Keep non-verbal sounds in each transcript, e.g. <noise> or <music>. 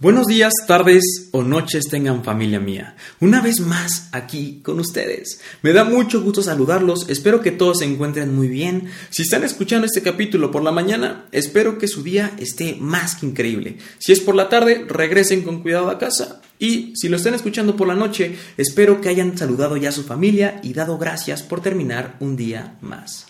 Buenos días, tardes o noches tengan familia mía. Una vez más aquí con ustedes. Me da mucho gusto saludarlos, espero que todos se encuentren muy bien. Si están escuchando este capítulo por la mañana, espero que su día esté más que increíble. Si es por la tarde, regresen con cuidado a casa. Y si lo están escuchando por la noche, espero que hayan saludado ya a su familia y dado gracias por terminar un día más.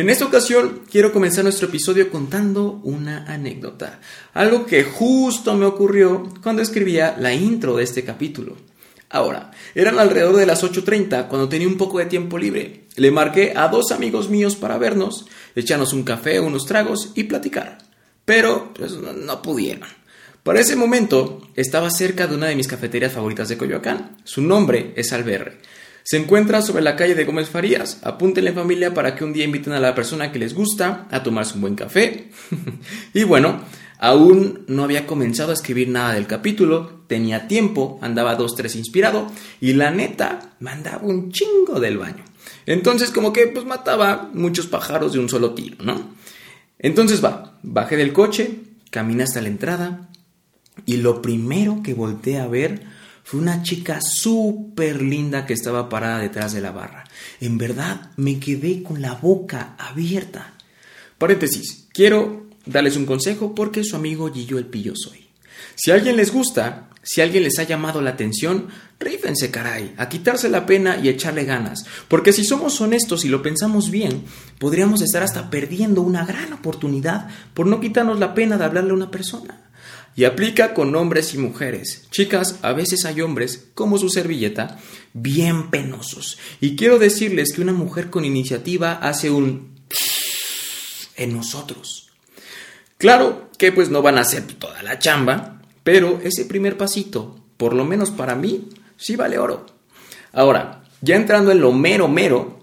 En esta ocasión quiero comenzar nuestro episodio contando una anécdota, algo que justo me ocurrió cuando escribía la intro de este capítulo. Ahora, eran alrededor de las 8.30 cuando tenía un poco de tiempo libre. Le marqué a dos amigos míos para vernos, echarnos un café, unos tragos y platicar. Pero pues, no pudieron. Para ese momento estaba cerca de una de mis cafeterías favoritas de Coyoacán. Su nombre es Alberre. Se encuentra sobre la calle de Gómez Farías. Apúntenle familia para que un día inviten a la persona que les gusta a tomarse un buen café. <laughs> y bueno, aún no había comenzado a escribir nada del capítulo, tenía tiempo, andaba dos, tres inspirado y la neta mandaba un chingo del baño. Entonces como que pues mataba muchos pájaros de un solo tiro, ¿no? Entonces va, bajé del coche, caminé hasta la entrada y lo primero que volteé a ver fue una chica súper linda que estaba parada detrás de la barra. En verdad me quedé con la boca abierta. Paréntesis, quiero darles un consejo porque su amigo Gillo el Pillo soy. Si a alguien les gusta, si alguien les ha llamado la atención, rífense caray, a quitarse la pena y echarle ganas, porque si somos honestos y lo pensamos bien, podríamos estar hasta perdiendo una gran oportunidad por no quitarnos la pena de hablarle a una persona. Y aplica con hombres y mujeres. Chicas, a veces hay hombres, como su servilleta, bien penosos. Y quiero decirles que una mujer con iniciativa hace un en nosotros. Claro que pues no van a hacer toda la chamba, pero ese primer pasito, por lo menos para mí, sí vale oro. Ahora, ya entrando en lo mero mero,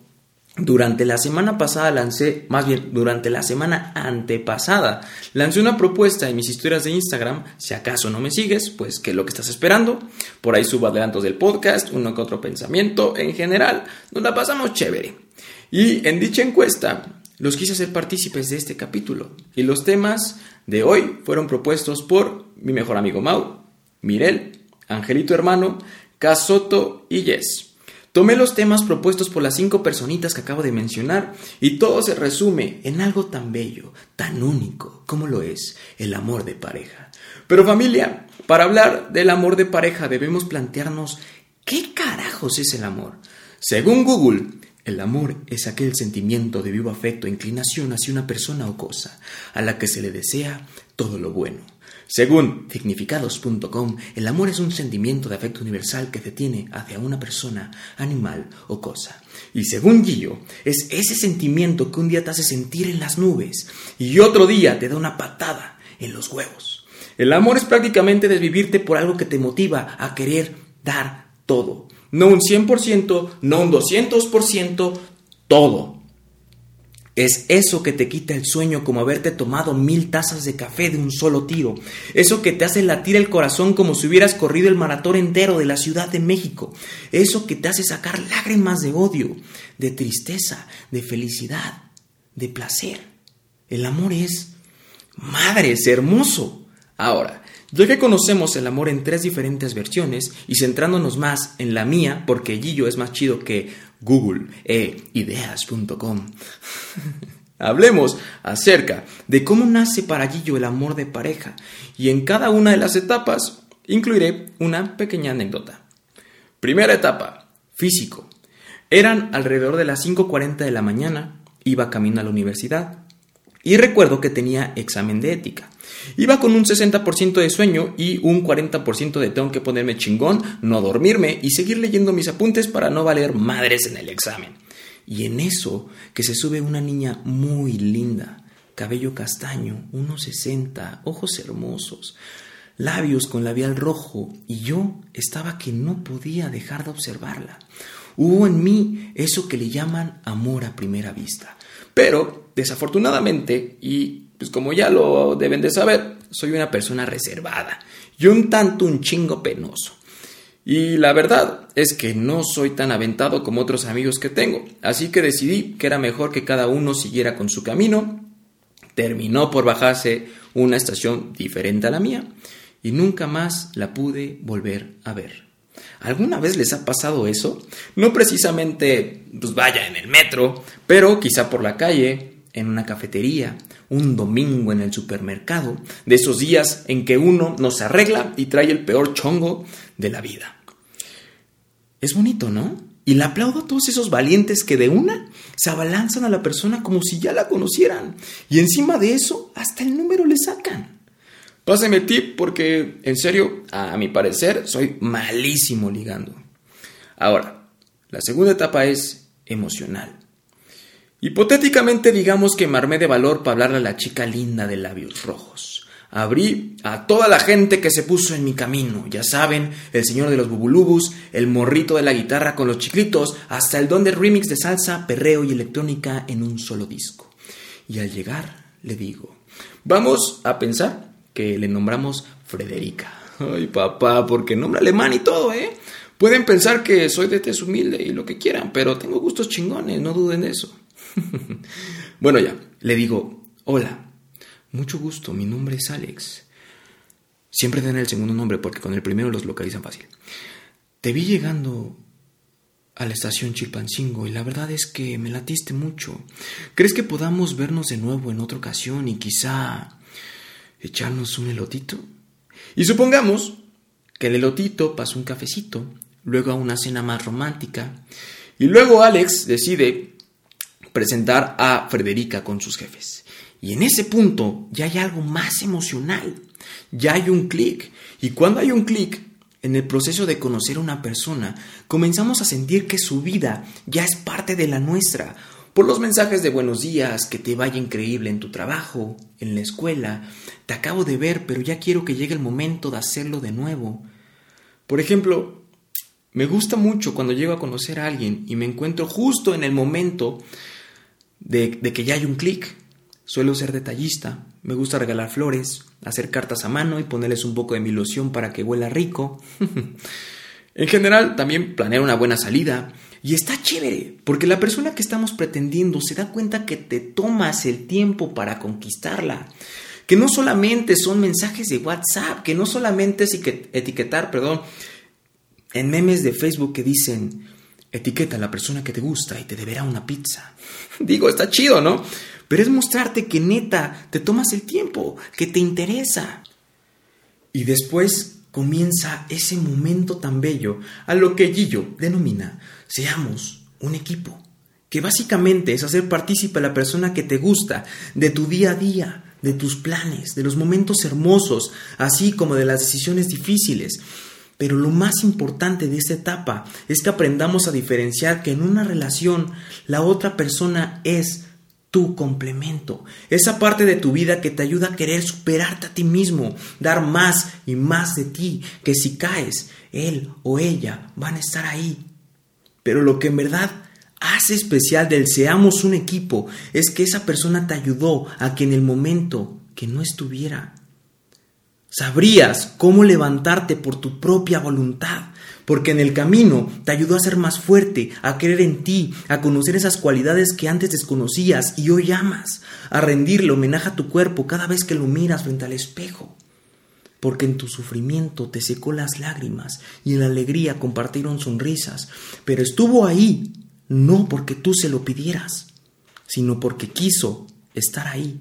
durante la semana pasada lancé, más bien durante la semana antepasada, lancé una propuesta en mis historias de Instagram. Si acaso no me sigues, pues ¿qué es lo que estás esperando? Por ahí subo adelantos del podcast, uno que otro pensamiento. En general, nos la pasamos chévere. Y en dicha encuesta, los quise hacer partícipes de este capítulo. Y los temas de hoy fueron propuestos por mi mejor amigo Mau, Mirel, Angelito Hermano, Casoto y Jess. Tomé los temas propuestos por las cinco personitas que acabo de mencionar y todo se resume en algo tan bello, tan único como lo es el amor de pareja. Pero familia, para hablar del amor de pareja debemos plantearnos qué carajos es el amor. Según Google, el amor es aquel sentimiento de vivo afecto e inclinación hacia una persona o cosa a la que se le desea todo lo bueno según significados.com, el amor es un sentimiento de afecto universal que se tiene hacia una persona, animal o cosa. Y según Gillo, es ese sentimiento que un día te hace sentir en las nubes y otro día te da una patada en los huevos. El amor es prácticamente desvivirte por algo que te motiva a querer dar todo. No un 100%, no un 200%, todo. Es eso que te quita el sueño como haberte tomado mil tazas de café de un solo tiro. Eso que te hace latir el corazón como si hubieras corrido el maratón entero de la Ciudad de México. Eso que te hace sacar lágrimas de odio, de tristeza, de felicidad, de placer. El amor es... Madre, es hermoso. Ahora, ya que conocemos el amor en tres diferentes versiones y centrándonos más en la mía, porque Gillo es más chido que Google e ideas.com. <laughs> Hablemos acerca de cómo nace para Gillo el amor de pareja y en cada una de las etapas incluiré una pequeña anécdota. Primera etapa, físico. Eran alrededor de las 5.40 de la mañana, iba camino a la universidad y recuerdo que tenía examen de ética. Iba con un 60% de sueño y un 40% de tengo que ponerme chingón, no dormirme y seguir leyendo mis apuntes para no valer madres en el examen. Y en eso que se sube una niña muy linda, cabello castaño, unos 60, ojos hermosos, labios con labial rojo, y yo estaba que no podía dejar de observarla. Hubo en mí eso que le llaman amor a primera vista. Pero, desafortunadamente, y pues como ya lo deben de saber, soy una persona reservada y un tanto un chingo penoso. Y la verdad es que no soy tan aventado como otros amigos que tengo, así que decidí que era mejor que cada uno siguiera con su camino. Terminó por bajarse una estación diferente a la mía y nunca más la pude volver a ver. ¿Alguna vez les ha pasado eso? No precisamente, pues vaya, en el metro, pero quizá por la calle, en una cafetería, un domingo en el supermercado, de esos días en que uno no se arregla y trae el peor chongo de la vida. Es bonito, ¿no? Y le aplaudo a todos esos valientes que de una se abalanzan a la persona como si ya la conocieran. Y encima de eso, hasta el número le sacan. Páseme tip porque, en serio, a mi parecer, soy malísimo ligando. Ahora, la segunda etapa es emocional. Hipotéticamente digamos que me armé de valor para hablarle a la chica linda de labios rojos. Abrí a toda la gente que se puso en mi camino, ya saben, el señor de los bubulubus, el morrito de la guitarra con los chiclitos, hasta el don de remix de salsa, perreo y electrónica en un solo disco. Y al llegar le digo, vamos a pensar que le nombramos Frederica. Ay, papá, porque nombre alemán y todo, ¿eh? Pueden pensar que soy de tez humilde y lo que quieran, pero tengo gustos chingones, no duden de eso. <laughs> bueno, ya, le digo, hola, mucho gusto, mi nombre es Alex. Siempre den el segundo nombre porque con el primero los localizan fácil. Te vi llegando a la estación Chilpancingo y la verdad es que me latiste mucho. ¿Crees que podamos vernos de nuevo en otra ocasión y quizá echarnos un elotito? Y supongamos que el elotito pasa un cafecito, luego a una cena más romántica, y luego Alex decide presentar a Frederica con sus jefes. Y en ese punto ya hay algo más emocional, ya hay un clic. Y cuando hay un clic, en el proceso de conocer a una persona, comenzamos a sentir que su vida ya es parte de la nuestra. Por los mensajes de buenos días, que te vaya increíble en tu trabajo, en la escuela, te acabo de ver, pero ya quiero que llegue el momento de hacerlo de nuevo. Por ejemplo, me gusta mucho cuando llego a conocer a alguien y me encuentro justo en el momento de, que ya hay un clic Suelo ser detallista, me gusta regalar flores, hacer cartas a mano y ponerles un poco de mi loción para que huela rico. <laughs> en general, también planear una buena salida. Y está chévere, porque la persona que estamos pretendiendo se da cuenta que te tomas el tiempo para conquistarla. Que no solamente son mensajes de WhatsApp, que no solamente es etiquetar, perdón, en memes de Facebook que dicen, etiqueta a la persona que te gusta y te deberá una pizza. <laughs> Digo, está chido, ¿no? pero es mostrarte que neta te tomas el tiempo, que te interesa. Y después comienza ese momento tan bello a lo que Gillo denomina seamos un equipo, que básicamente es hacer partícipe a la persona que te gusta de tu día a día, de tus planes, de los momentos hermosos, así como de las decisiones difíciles. Pero lo más importante de esta etapa es que aprendamos a diferenciar que en una relación la otra persona es tu complemento, esa parte de tu vida que te ayuda a querer superarte a ti mismo, dar más y más de ti, que si caes, él o ella van a estar ahí. Pero lo que en verdad hace especial del seamos un equipo es que esa persona te ayudó a que en el momento que no estuviera, sabrías cómo levantarte por tu propia voluntad, porque en el camino te ayudó a ser más fuerte, a creer en ti, a conocer esas cualidades que antes desconocías y hoy amas, a rendirle homenaje a tu cuerpo cada vez que lo miras frente al espejo. Porque en tu sufrimiento te secó las lágrimas y en la alegría compartieron sonrisas, pero estuvo ahí no porque tú se lo pidieras, sino porque quiso estar ahí.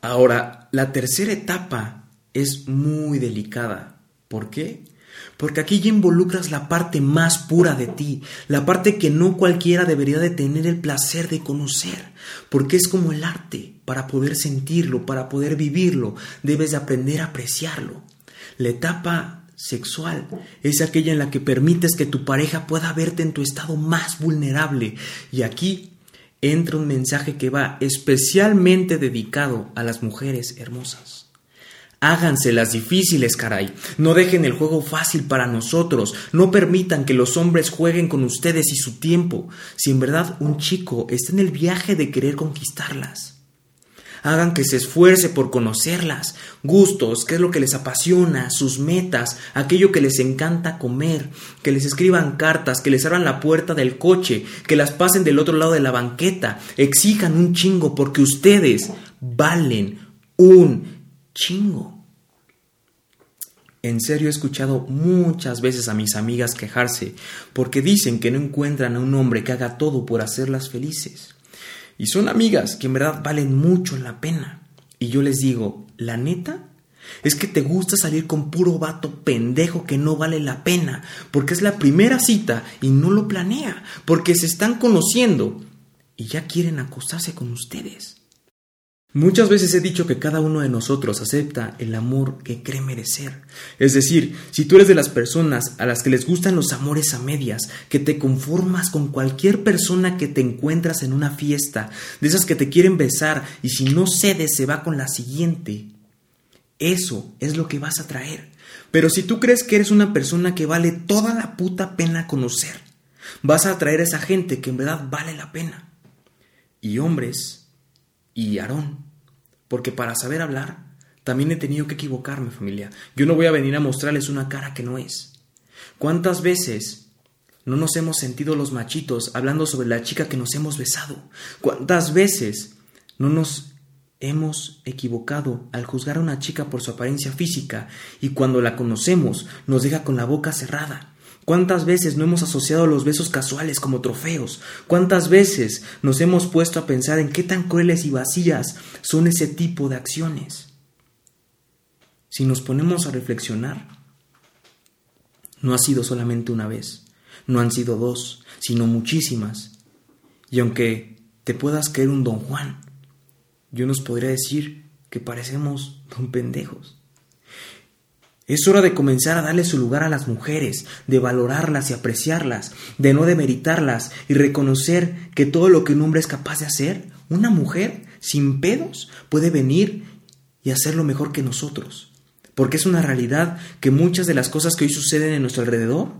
Ahora, la tercera etapa es muy delicada. ¿Por qué? Porque aquí ya involucras la parte más pura de ti, la parte que no cualquiera debería de tener el placer de conocer, porque es como el arte, para poder sentirlo, para poder vivirlo, debes de aprender a apreciarlo. La etapa sexual es aquella en la que permites que tu pareja pueda verte en tu estado más vulnerable y aquí entra un mensaje que va especialmente dedicado a las mujeres hermosas. Háganse las difíciles, caray. No dejen el juego fácil para nosotros. No permitan que los hombres jueguen con ustedes y su tiempo. Si en verdad un chico está en el viaje de querer conquistarlas. Hagan que se esfuerce por conocerlas, gustos, qué es lo que les apasiona, sus metas, aquello que les encanta comer, que les escriban cartas, que les abran la puerta del coche, que las pasen del otro lado de la banqueta, exijan un chingo porque ustedes valen un chingo. En serio he escuchado muchas veces a mis amigas quejarse porque dicen que no encuentran a un hombre que haga todo por hacerlas felices. Y son amigas que en verdad valen mucho la pena. Y yo les digo, la neta, es que te gusta salir con puro vato pendejo que no vale la pena, porque es la primera cita y no lo planea, porque se están conociendo y ya quieren acostarse con ustedes. Muchas veces he dicho que cada uno de nosotros acepta el amor que cree merecer. Es decir, si tú eres de las personas a las que les gustan los amores a medias, que te conformas con cualquier persona que te encuentras en una fiesta, de esas que te quieren besar y si no cedes se va con la siguiente, eso es lo que vas a traer. Pero si tú crees que eres una persona que vale toda la puta pena conocer, vas a atraer a esa gente que en verdad vale la pena. Y hombres, y Aarón, porque para saber hablar también he tenido que equivocarme, familia. Yo no voy a venir a mostrarles una cara que no es. ¿Cuántas veces no nos hemos sentido los machitos hablando sobre la chica que nos hemos besado? ¿Cuántas veces no nos hemos equivocado al juzgar a una chica por su apariencia física y cuando la conocemos nos deja con la boca cerrada? ¿Cuántas veces no hemos asociado los besos casuales como trofeos? ¿Cuántas veces nos hemos puesto a pensar en qué tan crueles y vacías son ese tipo de acciones? Si nos ponemos a reflexionar, no ha sido solamente una vez, no han sido dos, sino muchísimas. Y aunque te puedas creer un don Juan, yo nos podría decir que parecemos don pendejos. Es hora de comenzar a darle su lugar a las mujeres, de valorarlas y apreciarlas, de no demeritarlas y reconocer que todo lo que un hombre es capaz de hacer, una mujer sin pedos puede venir y hacerlo mejor que nosotros. Porque es una realidad que muchas de las cosas que hoy suceden en nuestro alrededor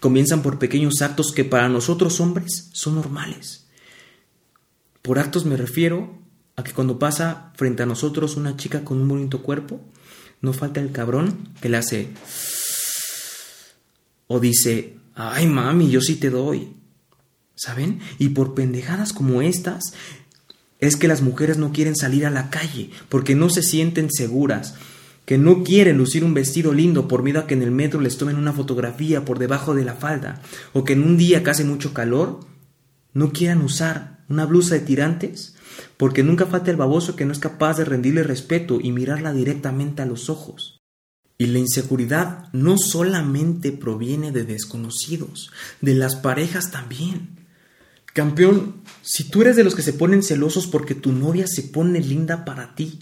comienzan por pequeños actos que para nosotros hombres son normales. Por actos me refiero a que cuando pasa frente a nosotros una chica con un bonito cuerpo, no falta el cabrón que le hace... O dice, ay mami, yo sí te doy. ¿Saben? Y por pendejadas como estas, es que las mujeres no quieren salir a la calle porque no se sienten seguras, que no quieren lucir un vestido lindo por miedo a que en el metro les tomen una fotografía por debajo de la falda, o que en un día que hace mucho calor no quieran usar una blusa de tirantes porque nunca falta el baboso que no es capaz de rendirle respeto y mirarla directamente a los ojos. Y la inseguridad no solamente proviene de desconocidos, de las parejas también. Campeón, si tú eres de los que se ponen celosos porque tu novia se pone linda para ti,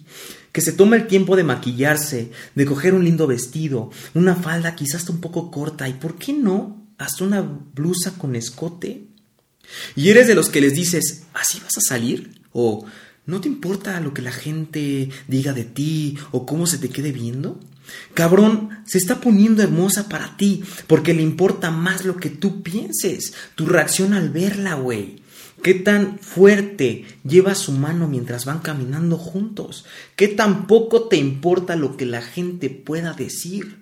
que se toma el tiempo de maquillarse, de coger un lindo vestido, una falda quizás un poco corta y, ¿por qué no? Hasta una blusa con escote. Y eres de los que les dices, ¿así vas a salir? ¿O no te importa lo que la gente diga de ti o cómo se te quede viendo? Cabrón, se está poniendo hermosa para ti porque le importa más lo que tú pienses, tu reacción al verla, güey. ¿Qué tan fuerte lleva su mano mientras van caminando juntos? ¿Qué tan poco te importa lo que la gente pueda decir?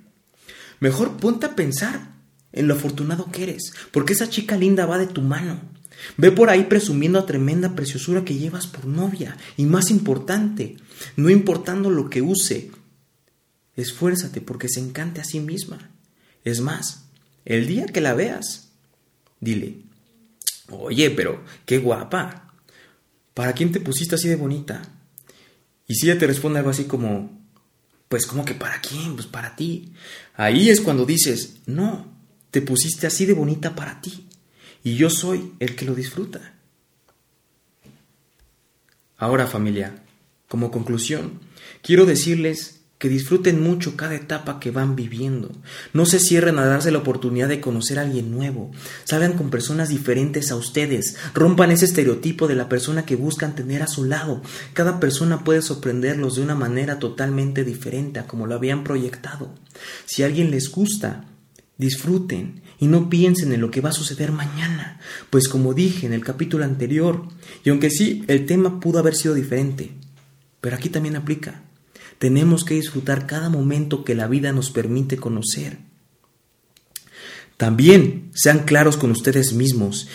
Mejor ponte a pensar en lo afortunado que eres, porque esa chica linda va de tu mano. Ve por ahí presumiendo a tremenda preciosura que llevas por novia. Y más importante, no importando lo que use, esfuérzate porque se encante a sí misma. Es más, el día que la veas, dile, oye, pero qué guapa. ¿Para quién te pusiste así de bonita? Y si ella te responde algo así como, pues como que para quién, pues para ti. Ahí es cuando dices, no, te pusiste así de bonita para ti y yo soy el que lo disfruta. Ahora familia, como conclusión, quiero decirles que disfruten mucho cada etapa que van viviendo. No se cierren a darse la oportunidad de conocer a alguien nuevo. Salgan con personas diferentes a ustedes. Rompan ese estereotipo de la persona que buscan tener a su lado. Cada persona puede sorprenderlos de una manera totalmente diferente a como lo habían proyectado. Si a alguien les gusta, disfruten y no piensen en lo que va a suceder mañana, pues como dije en el capítulo anterior, y aunque sí, el tema pudo haber sido diferente, pero aquí también aplica. Tenemos que disfrutar cada momento que la vida nos permite conocer. También sean claros con ustedes mismos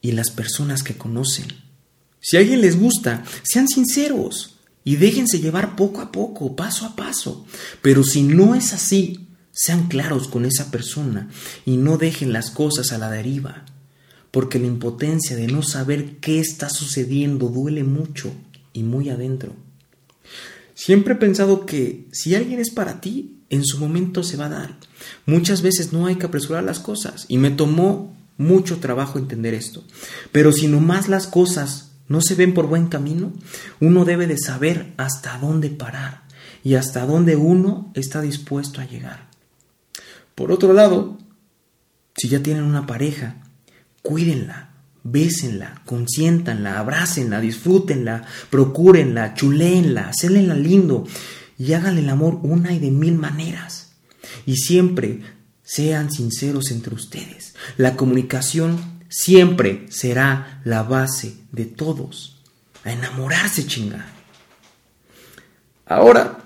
y las personas que conocen. Si a alguien les gusta, sean sinceros y déjense llevar poco a poco, paso a paso. Pero si no es así, Sean claros con esa persona y no dejen las cosas a la deriva, porque la impotencia de no saber qué está sucediendo duele mucho y muy adentro. Siempre he pensado que si alguien es para ti, en su momento se va a dar. Muchas veces no hay que apresurar las cosas y me tomó mucho trabajo entender esto. Pero si nomás las cosas no se ven por buen camino, uno debe de saber hasta dónde parar y hasta dónde uno está dispuesto a llegar. Por otro lado, si ya tienen una pareja, cuídenla, bésenla, consiéntanla, abrácenla, disfrútenla, procúrenla, chuléenla, hacenla lindo y háganle el amor una y de mil maneras. Y siempre sean sinceros entre ustedes. La comunicación siempre será la base de todos. A enamorarse, chinga. Ahora,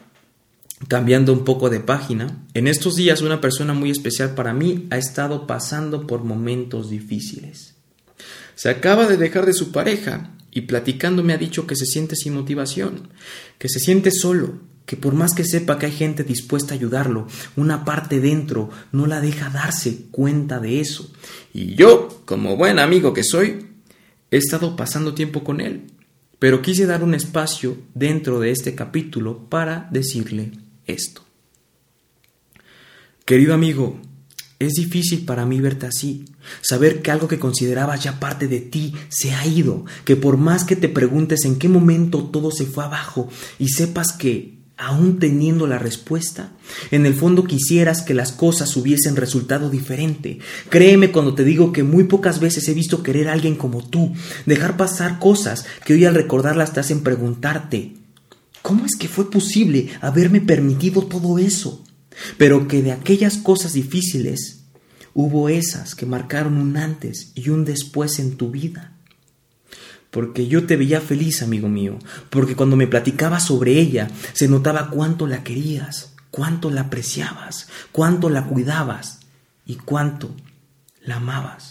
cambiando un poco de página, en estos días una persona muy especial para mí ha estado pasando por momentos difíciles. Se acaba de dejar de su pareja y platicando me ha dicho que se siente sin motivación, que se siente solo, que por más que sepa que hay gente dispuesta a ayudarlo, una parte dentro no la deja darse cuenta de eso. Y yo, como buen amigo que soy, he estado pasando tiempo con él, pero quise dar un espacio dentro de este capítulo para decirle esto. Querido amigo, es difícil para mí verte así, saber que algo que considerabas ya parte de ti se ha ido, que por más que te preguntes en qué momento todo se fue abajo y sepas que aún teniendo la respuesta, en el fondo quisieras que las cosas hubiesen resultado diferente. Créeme cuando te digo que muy pocas veces he visto querer a alguien como tú, dejar pasar cosas que hoy al recordarlas te hacen preguntarte, ¿cómo es que fue posible haberme permitido todo eso? Pero que de aquellas cosas difíciles hubo esas que marcaron un antes y un después en tu vida porque yo te veía feliz, amigo mío, porque cuando me platicabas sobre ella se notaba cuánto la querías, cuánto la apreciabas, cuánto la cuidabas y cuánto la amabas.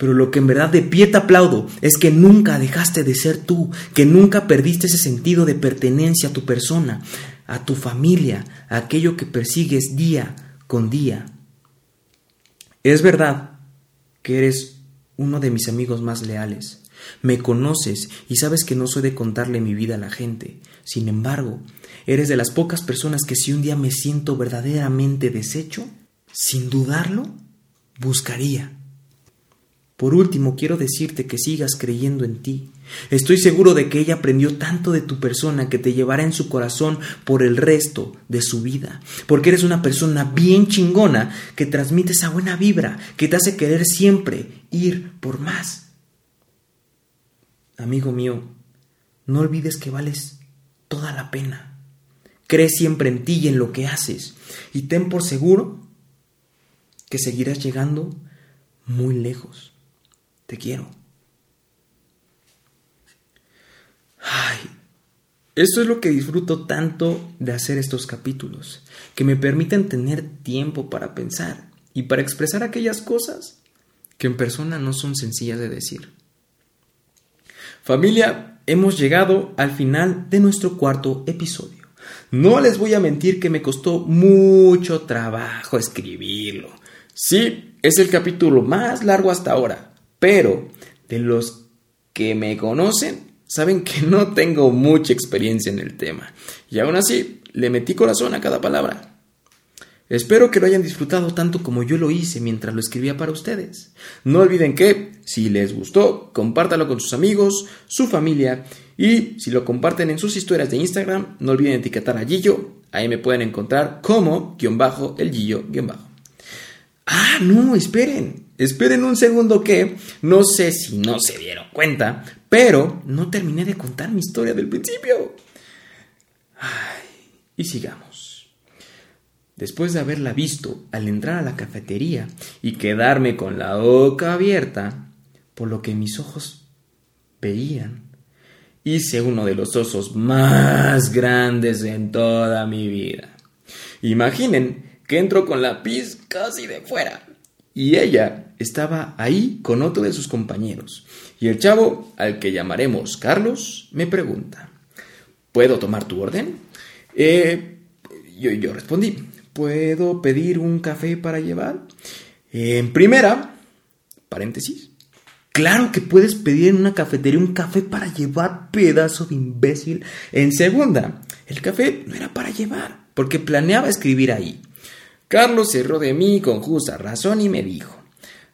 Pero lo que en verdad de pie te aplaudo es que nunca dejaste de ser tú, que nunca perdiste ese sentido de pertenencia a tu persona, a tu familia, a aquello que persigues día con día. Es verdad que eres uno de mis amigos más leales, me conoces y sabes que no soy de contarle mi vida a la gente. Sin embargo, eres de las pocas personas que si un día me siento verdaderamente deshecho, sin dudarlo, buscaría. Por último, quiero decirte que sigas creyendo en ti. Estoy seguro de que ella aprendió tanto de tu persona que te llevará en su corazón por el resto de su vida. Porque eres una persona bien chingona que transmite esa buena vibra, que te hace querer siempre ir por más. Amigo mío, no olvides que vales toda la pena. Cree siempre en ti y en lo que haces y ten por seguro que seguirás llegando muy lejos. Te quiero. Ay, esto es lo que disfruto tanto de hacer estos capítulos, que me permiten tener tiempo para pensar y para expresar aquellas cosas que en persona no son sencillas de decir. Familia, hemos llegado al final de nuestro cuarto episodio. No les voy a mentir que me costó mucho trabajo escribirlo. Sí, es el capítulo más largo hasta ahora, pero de los que me conocen, saben que <laughs> no tengo mucha experiencia en el tema. Y aún así, le metí corazón a cada palabra. Espero que lo hayan disfrutado tanto como yo lo hice mientras lo escribía para ustedes. No olviden que, si les gustó, compártalo con sus amigos, su familia y si lo comparten en sus historias de Instagram, no olviden etiquetar a Gillo. Ahí me pueden encontrar como guion bajo el Gillo guion bajo. Ah, no, esperen. Esperen un segundo que no sé si no se dieron cuenta, pero no terminé de contar mi historia del principio. Ay, y sigamos. Después de haberla visto al entrar a la cafetería y quedarme con la boca abierta, por lo que mis ojos veían, hice uno de los osos más grandes en toda mi vida. Imaginen que entro con la pis casi de fuera y ella estaba ahí con otro de sus compañeros. Y el chavo, al que llamaremos Carlos, me pregunta, ¿puedo tomar tu orden? Eh, yo, yo respondí, ¿puedo pedir un café para llevar? En primera, paréntesis, claro que puedes pedir en una cafetería un café para llevar, pedazo de imbécil. En segunda, el café no era para llevar, porque planeaba escribir ahí. Carlos cerró de mí con justa razón y me dijo,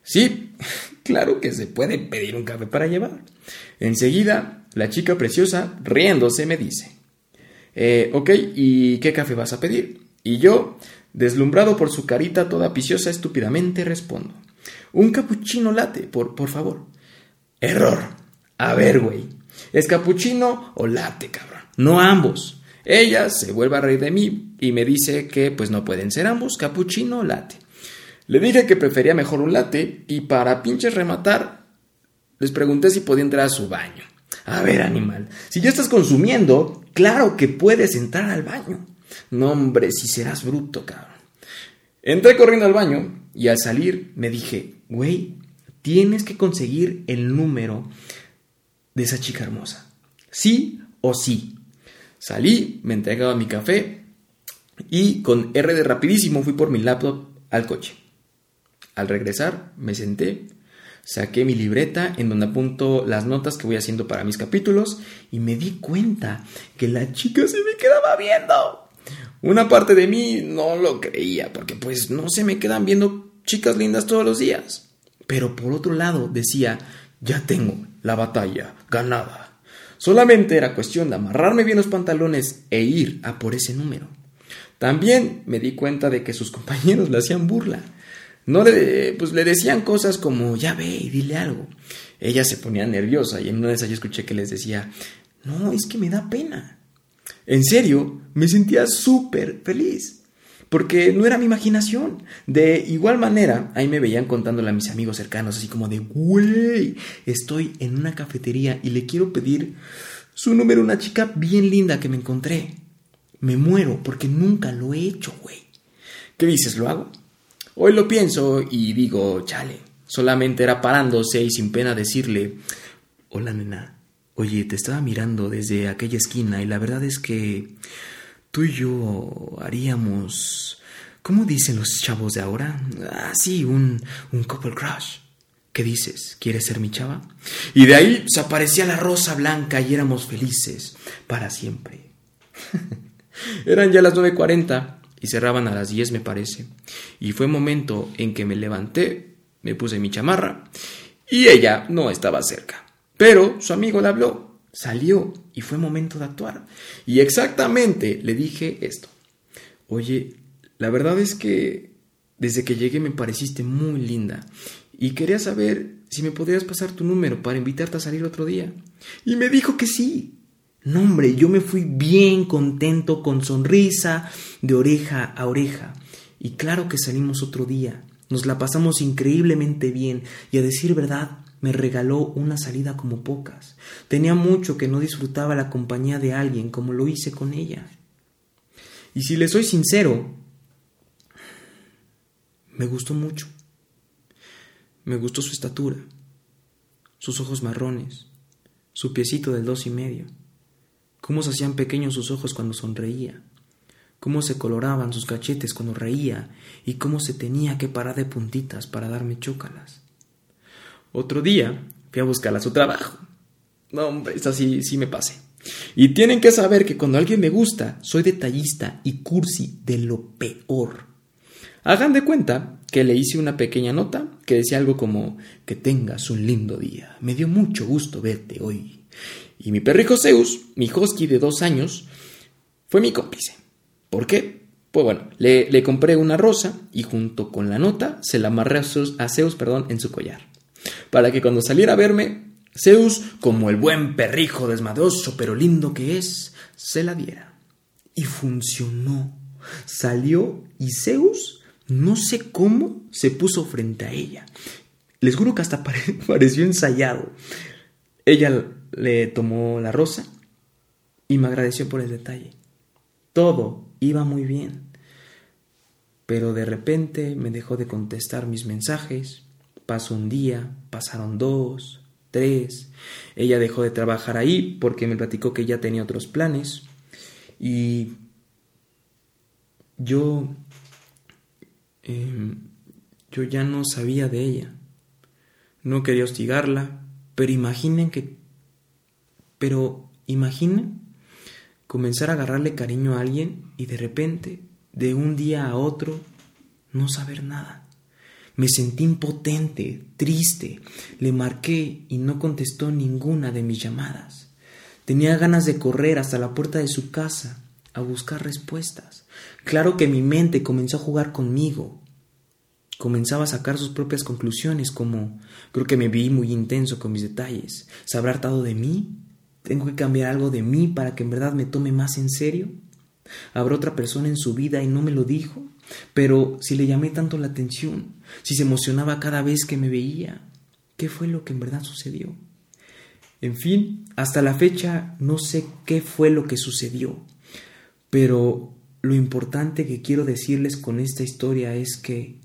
sí, <laughs> claro que se puede pedir un café para llevar. Enseguida, la chica preciosa, riéndose, me dice, eh, ok, ¿y qué café vas a pedir? Y yo, deslumbrado por su carita toda piciosa, estúpidamente respondo, un capuchino late, por, por favor. Error. A ver, güey, ¿es capuchino o late, cabrón? No ambos. Ella se vuelve a reír de mí y me dice que pues no pueden ser ambos, capuchino o latte. Le dije que prefería mejor un latte y para pinches rematar les pregunté si podía entrar a su baño. A ver, animal, si ya estás consumiendo, claro que puedes entrar al baño. No, hombre, si serás bruto, cabrón. Entré corriendo al baño y al salir me dije, güey, tienes que conseguir el número de esa chica hermosa. Sí o sí. Salí, me entregaba mi café y con R de rapidísimo fui por mi laptop al coche. Al regresar, me senté, saqué mi libreta en donde apunto las notas que voy haciendo para mis capítulos y me di cuenta que la chica se me quedaba viendo. Una parte de mí no lo creía porque pues no se me quedan viendo chicas lindas todos los días. Pero por otro lado decía, ya tengo la batalla ganada. Solamente era cuestión de amarrarme bien los pantalones e ir a por ese número. También me di cuenta de que sus <laughs> compañeros le hacían burla. No le, pues le decían cosas como, ya ve y dile algo. Ella se ponía nerviosa y en una de esas yo escuché que les decía, no, es que me da pena. En serio, me sentía súper feliz porque no era mi imaginación. De igual manera, ahí me veían contándole a mis amigos cercanos, así como de, güey, estoy en una cafetería y le quiero pedir su número a una chica bien linda que me encontré. Me muero porque nunca lo he hecho, güey. ¿Qué dices? ¿Lo hago? Hoy lo pienso y digo, chale, solamente era parándose y sin pena decirle, hola nena, oye, te estaba mirando desde aquella esquina y la verdad es que tú y yo haríamos... ¿Cómo dicen los chavos de ahora? Ah, sí, un, un couple crush. ¿Qué dices? ¿Quieres ser mi chava? Y de ahí se aparecía la rosa blanca y éramos felices para siempre. <laughs> Eran ya las 9.40 y cerraban a las 10 me parece. Y fue momento en que me levanté, me puse mi chamarra y ella no estaba cerca. Pero su amigo le habló salió y fue momento de actuar. Y exactamente le dije esto. Oye, la verdad es que desde que llegué me pareciste muy linda y quería saber si me podrías pasar tu número para invitarte a salir otro día. Y me dijo que sí. No, hombre, yo me fui bien contento, con sonrisa, de oreja a oreja. Y claro que salimos otro día. Nos la pasamos increíblemente bien y a decir verdad, me regaló una salida como pocas. Tenía mucho que no disfrutaba la compañía de alguien como lo hice con ella. Y si le soy sincero, me gustó mucho. Me gustó su estatura, sus ojos marrones, su piecito del dos y medio, cómo se hacían pequeños sus ojos cuando sonreía, cómo se coloraban sus cachetes cuando reía y cómo se tenía que parar de puntitas para darme chócalas. Otro día fui a buscarla a su trabajo. No, hombre, esta sí, sí me pasé. Y tienen que saber que cuando alguien me gusta, soy detallista y cursi de lo peor. Hagan de cuenta que le hice una pequeña nota que decía algo como que tengas un lindo día. Me dio mucho gusto verte hoy. Y mi perrijo Zeus, mi husky de dos años, fue mi cómplice. ¿Por qué? Pues bueno, le, compré una rosa y junto con la nota se la amarré a Zeus, a perdón, en su collar para que cuando saliera a verme, Zeus, como el buen perrijo desmadroso pero lindo que es, se la diera. Y funcionó. Salió y Zeus, no sé cómo, se puso frente a ella. Les juro que hasta <laughs> pareció ensayado. Ella le tomó la rosa y me agradeció por el detalle. Todo iba muy bien. Pero de repente me dejó de contestar mis mensajes, Pasó un día, pasaron dos, tres. Ella dejó de trabajar ahí porque me platicó que ya tenía otros planes. Y yo em, yo ya no sabía de ella. No quería hostigarla, pero imaginen que... Pero imaginen comenzar a agarrarle cariño a alguien y de repente, de un día a otro, no saber nada. Me sentí impotente, triste. Le marqué y no contestó ninguna de mis llamadas. Tenía ganas de correr hasta la puerta de su casa a buscar respuestas. Claro que mi mente comenzó a jugar conmigo. Comenzaba a sacar sus propias conclusiones como creo que me vi muy intenso con mis detalles. ¿Se habrá hartado de mí? ¿Tengo que cambiar algo de mí para que en verdad me tome más en serio? ¿Habrá otra persona en su vida y no me lo dijo? Pero si le llamé tanto la atención, si se emocionaba cada vez que me veía, ¿qué fue lo que en verdad sucedió? En fin, hasta la fecha no sé qué fue lo que sucedió, pero lo importante que quiero decirles con esta historia es que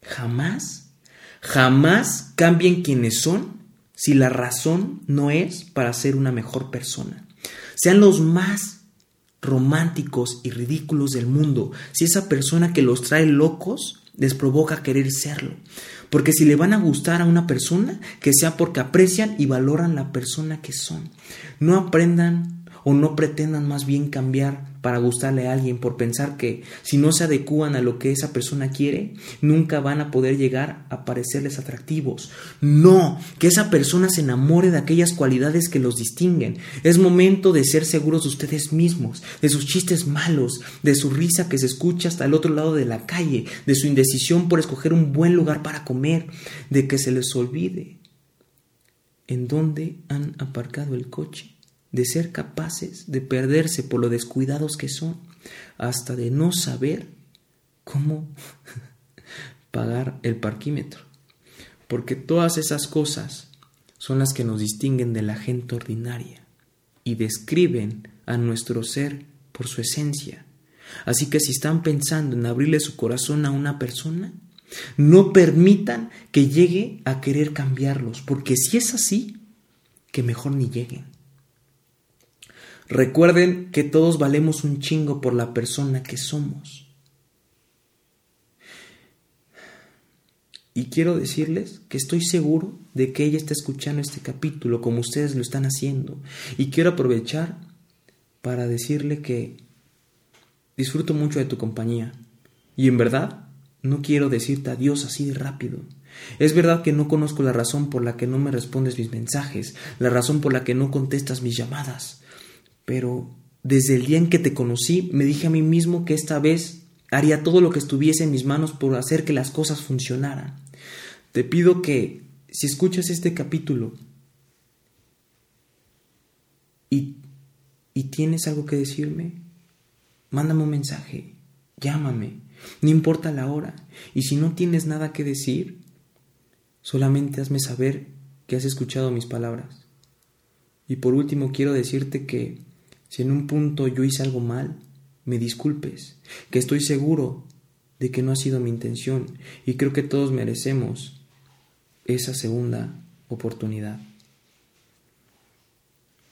jamás, jamás cambien quienes son si la razón no es para ser una mejor persona. Sean los más románticos y ridículos del mundo si esa persona que los trae locos les provoca querer serlo. Porque si le van a gustar a una persona, que sea porque aprecian y valoran la persona que son. No aprendan o no pretendan más bien cambiar para gustarle a alguien por pensar que si no se adecúan a lo que esa persona quiere, nunca van a poder llegar a parecerles atractivos. No, que esa persona se enamore de aquellas cualidades que los distinguen. Es momento de ser seguros de ustedes mismos, de sus chistes malos, de su risa que se escucha hasta el otro lado de la calle, de su indecisión por escoger un buen lugar para comer, de que se les olvide en dónde han aparcado el coche de ser capaces de perderse por lo descuidados que son, hasta de no saber cómo <laughs> pagar el parquímetro. Porque todas esas cosas son las que nos distinguen de la gente ordinaria y describen a nuestro ser por su esencia. Así que si están pensando en abrirle su corazón a una persona, no permitan que llegue a querer cambiarlos, porque si es así, que mejor ni lleguen. Recuerden que todos valemos un chingo por la persona que somos. Y quiero decirles que estoy seguro de que ella está escuchando este capítulo como ustedes lo están haciendo. Y quiero aprovechar para decirle que disfruto mucho de tu compañía. Y en verdad, no quiero decirte adiós así de rápido. Es verdad que no conozco la razón por la que no me respondes mis mensajes, la razón por la que no contestas mis llamadas pero desde el día en que te conocí me dije a mí mismo que esta vez haría todo lo que estuviese en mis manos por hacer que las cosas funcionaran. Te pido que si escuchas este capítulo y, y tienes algo que decirme, mándame un mensaje, llámame, no importa la hora. Y si no tienes nada que decir, solamente hazme saber que has escuchado mis palabras. Y por último quiero decirte que si en un punto yo hice algo mal, me disculpes, que estoy seguro de que no ha sido mi intención y creo que todos merecemos esa segunda oportunidad.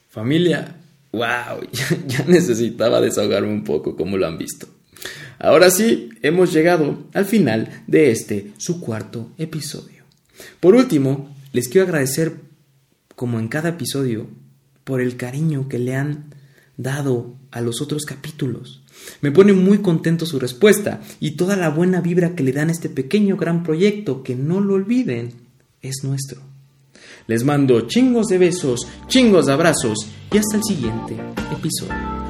Familia, wow, <laughs> ya, necesitaba desahogarme un poco como lo han visto. Ahora sí, hemos llegado al final de este, su cuarto episodio. Por último, les quiero agradecer, como en cada episodio, por el cariño que le han dado a los otros capítulos. Me pone muy contento su respuesta y toda la buena vibra que le dan a este pequeño gran proyecto, que no lo olviden, es nuestro. Les mando chingos de besos, chingos de abrazos y hasta el siguiente episodio.